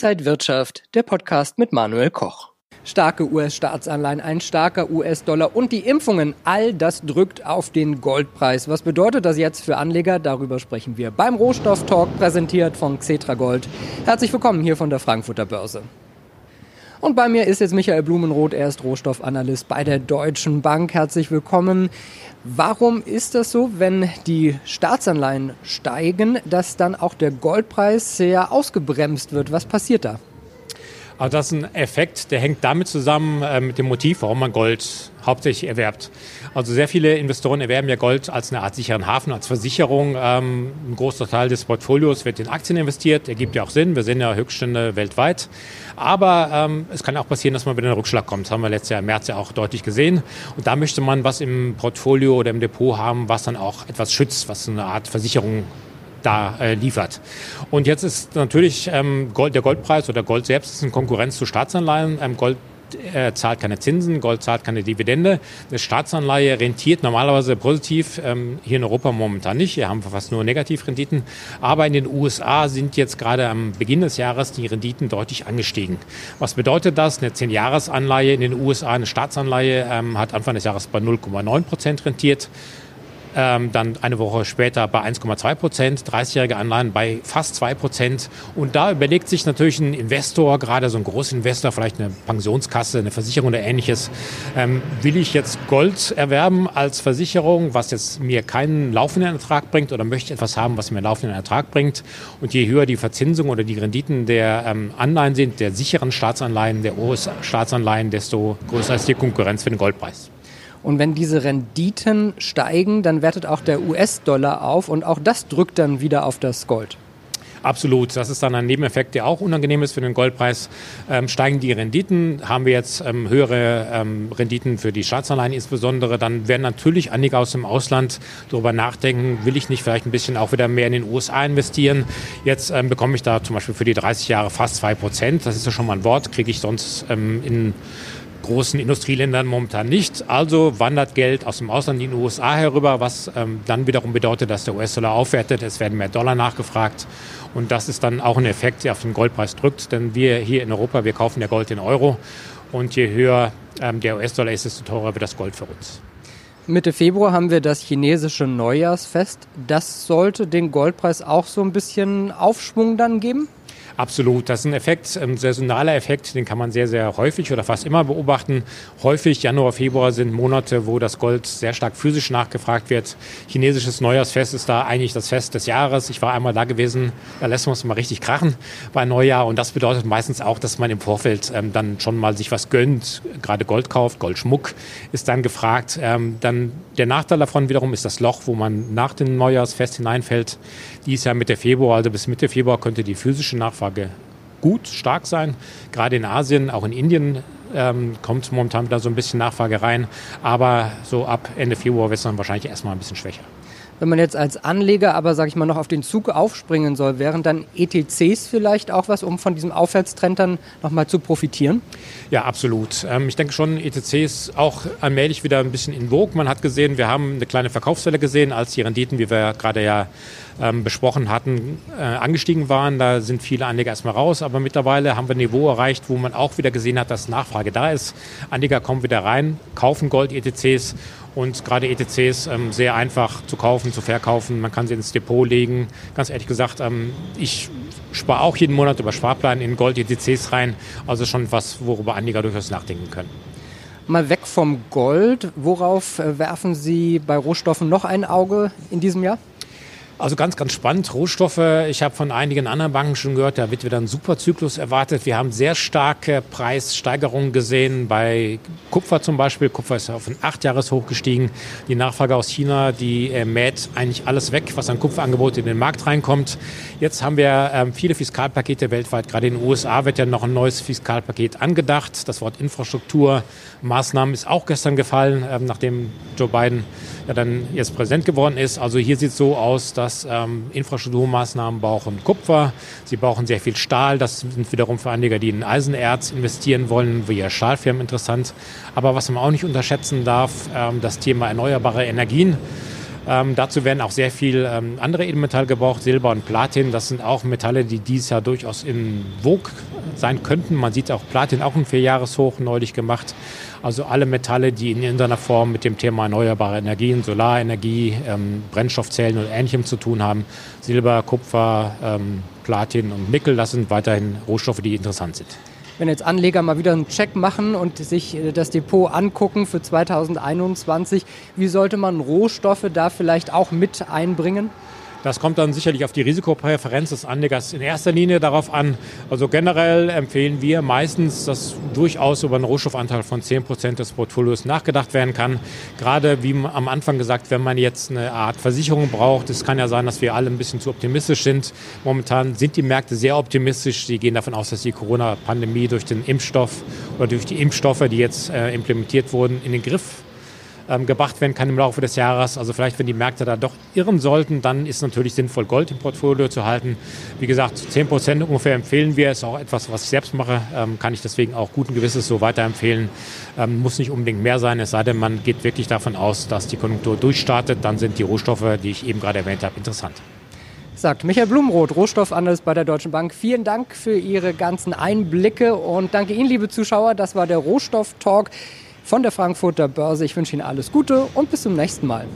Inside Wirtschaft, der Podcast mit Manuel Koch. Starke US-Staatsanleihen, ein starker US-Dollar und die Impfungen, all das drückt auf den Goldpreis. Was bedeutet das jetzt für Anleger? Darüber sprechen wir beim Rohstoff-Talk, präsentiert von Xetra Gold. Herzlich willkommen hier von der Frankfurter Börse. Und bei mir ist jetzt Michael Blumenroth, er ist Rohstoffanalyst bei der Deutschen Bank. Herzlich willkommen. Warum ist das so, wenn die Staatsanleihen steigen, dass dann auch der Goldpreis sehr ausgebremst wird? Was passiert da? Also das ist ein Effekt, der hängt damit zusammen äh, mit dem Motiv, warum man Gold hauptsächlich erwerbt. Also sehr viele Investoren erwerben ja Gold als eine Art sicheren Hafen, als Versicherung. Ähm, ein großer Teil des Portfolios wird in Aktien investiert, ergibt ja auch Sinn. Wir sehen ja Höchststände weltweit. Aber ähm, es kann auch passieren, dass man wieder in einen Rückschlag kommt. Das haben wir letztes Jahr im März ja auch deutlich gesehen. Und da möchte man was im Portfolio oder im Depot haben, was dann auch etwas schützt, was eine Art Versicherung da äh, liefert. Und jetzt ist natürlich ähm, Gold, der Goldpreis oder Gold selbst ist in Konkurrenz zu Staatsanleihen. Ähm, Gold äh, zahlt keine Zinsen, Gold zahlt keine Dividende. Eine Staatsanleihe rentiert normalerweise positiv, ähm, hier in Europa momentan nicht. Hier haben wir fast nur Negativrenditen. Aber in den USA sind jetzt gerade am Beginn des Jahres die Renditen deutlich angestiegen. Was bedeutet das? Eine 10-Jahres-Anleihe in den USA, eine Staatsanleihe, ähm, hat Anfang des Jahres bei 0,9 Prozent rentiert ähm, dann eine Woche später bei 1,2 Prozent, 30-jährige Anleihen bei fast 2 Prozent. Und da überlegt sich natürlich ein Investor, gerade so ein Großinvestor, vielleicht eine Pensionskasse, eine Versicherung oder ähnliches, ähm, will ich jetzt Gold erwerben als Versicherung, was jetzt mir keinen laufenden Ertrag bringt oder möchte ich etwas haben, was mir einen laufenden Ertrag bringt. Und je höher die Verzinsung oder die Renditen der ähm, Anleihen sind, der sicheren Staatsanleihen, der US-Staatsanleihen, desto größer ist die Konkurrenz für den Goldpreis. Und wenn diese Renditen steigen, dann wertet auch der US-Dollar auf und auch das drückt dann wieder auf das Gold. Absolut. Das ist dann ein Nebeneffekt, der auch unangenehm ist für den Goldpreis. Ähm, steigen die Renditen, haben wir jetzt ähm, höhere ähm, Renditen für die Staatsanleihen insbesondere, dann werden natürlich einige aus dem Ausland darüber nachdenken, will ich nicht vielleicht ein bisschen auch wieder mehr in den USA investieren. Jetzt ähm, bekomme ich da zum Beispiel für die 30 Jahre fast 2 Prozent. Das ist ja schon mal ein Wort, kriege ich sonst ähm, in großen Industrieländern momentan nicht. Also wandert Geld aus dem Ausland in die USA herüber, was ähm, dann wiederum bedeutet, dass der US-Dollar aufwertet. Es werden mehr Dollar nachgefragt. Und das ist dann auch ein Effekt, der auf den Goldpreis drückt. Denn wir hier in Europa, wir kaufen ja Gold in Euro. Und je höher ähm, der US-Dollar ist, desto teurer wird das Gold für uns. Mitte Februar haben wir das chinesische Neujahrsfest. Das sollte den Goldpreis auch so ein bisschen Aufschwung dann geben? Absolut. Das ist ein Effekt, ein saisonaler Effekt, den kann man sehr, sehr häufig oder fast immer beobachten. Häufig Januar, Februar sind Monate, wo das Gold sehr stark physisch nachgefragt wird. Chinesisches Neujahrsfest ist da eigentlich das Fest des Jahres. Ich war einmal da gewesen, da lässt man es mal richtig krachen bei Neujahr. Und das bedeutet meistens auch, dass man im Vorfeld ähm, dann schon mal sich was gönnt, gerade Gold kauft, Goldschmuck ist dann gefragt. Ähm, dann der Nachteil davon wiederum ist das Loch, wo man nach dem Neujahrsfest hineinfällt. Dies Jahr Mitte Februar, also bis Mitte Februar könnte die physische Nachfrage Nachfrage gut, stark sein. Gerade in Asien, auch in Indien ähm, kommt momentan wieder so ein bisschen Nachfrage rein. Aber so ab Ende Februar wird es dann wahrscheinlich erstmal ein bisschen schwächer. Wenn man jetzt als Anleger aber, sage ich mal, noch auf den Zug aufspringen soll, wären dann ETCs vielleicht auch was, um von diesem Aufwärtstrend dann nochmal zu profitieren? Ja, absolut. Ähm, ich denke schon, ETCs auch allmählich wieder ein bisschen in Vogue. Man hat gesehen, wir haben eine kleine Verkaufswelle gesehen, als die Renditen, wie wir gerade ja ähm, besprochen hatten, äh, angestiegen waren. Da sind viele Anleger erstmal raus, aber mittlerweile haben wir ein Niveau erreicht, wo man auch wieder gesehen hat, dass Nachfrage da ist. Anleger kommen wieder rein, kaufen Gold-ETCs und gerade ETCs ähm, sehr einfach zu kaufen, zu verkaufen. Man kann sie ins Depot legen. Ganz ehrlich gesagt, ähm, ich spare auch jeden Monat über Sparplan in Gold-ETCs rein. Also schon was, worüber Anleger durchaus nachdenken können. Mal weg vom Gold. Worauf äh, werfen Sie bei Rohstoffen noch ein Auge in diesem Jahr? Also ganz, ganz spannend. Rohstoffe, ich habe von einigen anderen Banken schon gehört, da wird wieder ein Superzyklus erwartet. Wir haben sehr starke Preissteigerungen gesehen bei Kupfer zum Beispiel. Kupfer ist auf ein Achtjahreshoch gestiegen. Die Nachfrage aus China, die äh, mäht eigentlich alles weg, was an Kupferangebot in den Markt reinkommt. Jetzt haben wir ähm, viele Fiskalpakete weltweit. Gerade in den USA wird ja noch ein neues Fiskalpaket angedacht. Das Wort Infrastrukturmaßnahmen ist auch gestern gefallen, ähm, nachdem Joe Biden ja dann jetzt Präsident geworden ist. Also hier sieht es so aus, dass ähm, Infrastrukturmaßnahmen brauchen Kupfer, sie brauchen sehr viel Stahl. Das sind wiederum für Anleger, die in Eisenerz investieren wollen, ja Stahlfirmen interessant. Aber was man auch nicht unterschätzen darf, ähm, das Thema erneuerbare Energien. Ähm, dazu werden auch sehr viel ähm, andere Edelmetalle gebraucht, Silber und Platin. Das sind auch Metalle, die dieses Jahr durchaus in Vogue sein könnten. Man sieht auch Platin auch ein Vierjahreshoch neulich gemacht. Also alle Metalle, die in irgendeiner Form mit dem Thema erneuerbare Energien, Solarenergie, ähm, Brennstoffzellen oder Ähnlichem zu tun haben. Silber, Kupfer, ähm, Platin und Nickel, das sind weiterhin Rohstoffe, die interessant sind. Wenn jetzt Anleger mal wieder einen Check machen und sich äh, das Depot angucken für 2021, wie sollte man Rohstoffe da vielleicht auch mit einbringen? Das kommt dann sicherlich auf die Risikopräferenz des Anlegers in erster Linie darauf an. Also generell empfehlen wir meistens, dass durchaus über einen Rohstoffanteil von 10 Prozent des Portfolios nachgedacht werden kann. Gerade wie am Anfang gesagt, wenn man jetzt eine Art Versicherung braucht, es kann ja sein, dass wir alle ein bisschen zu optimistisch sind. Momentan sind die Märkte sehr optimistisch. Sie gehen davon aus, dass die Corona-Pandemie durch den Impfstoff oder durch die Impfstoffe, die jetzt äh, implementiert wurden, in den Griff ähm, gebracht werden kann im Laufe des Jahres. Also vielleicht, wenn die Märkte da doch irren sollten, dann ist es natürlich sinnvoll, Gold im Portfolio zu halten. Wie gesagt, 10 Prozent ungefähr empfehlen wir. Ist auch etwas, was ich selbst mache. Ähm, kann ich deswegen auch guten Gewisses so weiterempfehlen. Ähm, muss nicht unbedingt mehr sein, es sei denn, man geht wirklich davon aus, dass die Konjunktur durchstartet. Dann sind die Rohstoffe, die ich eben gerade erwähnt habe, interessant sagt Michael Blumroth, Rohstoffanalyst bei der Deutschen Bank. Vielen Dank für Ihre ganzen Einblicke und danke Ihnen, liebe Zuschauer. Das war der Rohstoff-Talk von der Frankfurter Börse. Ich wünsche Ihnen alles Gute und bis zum nächsten Mal.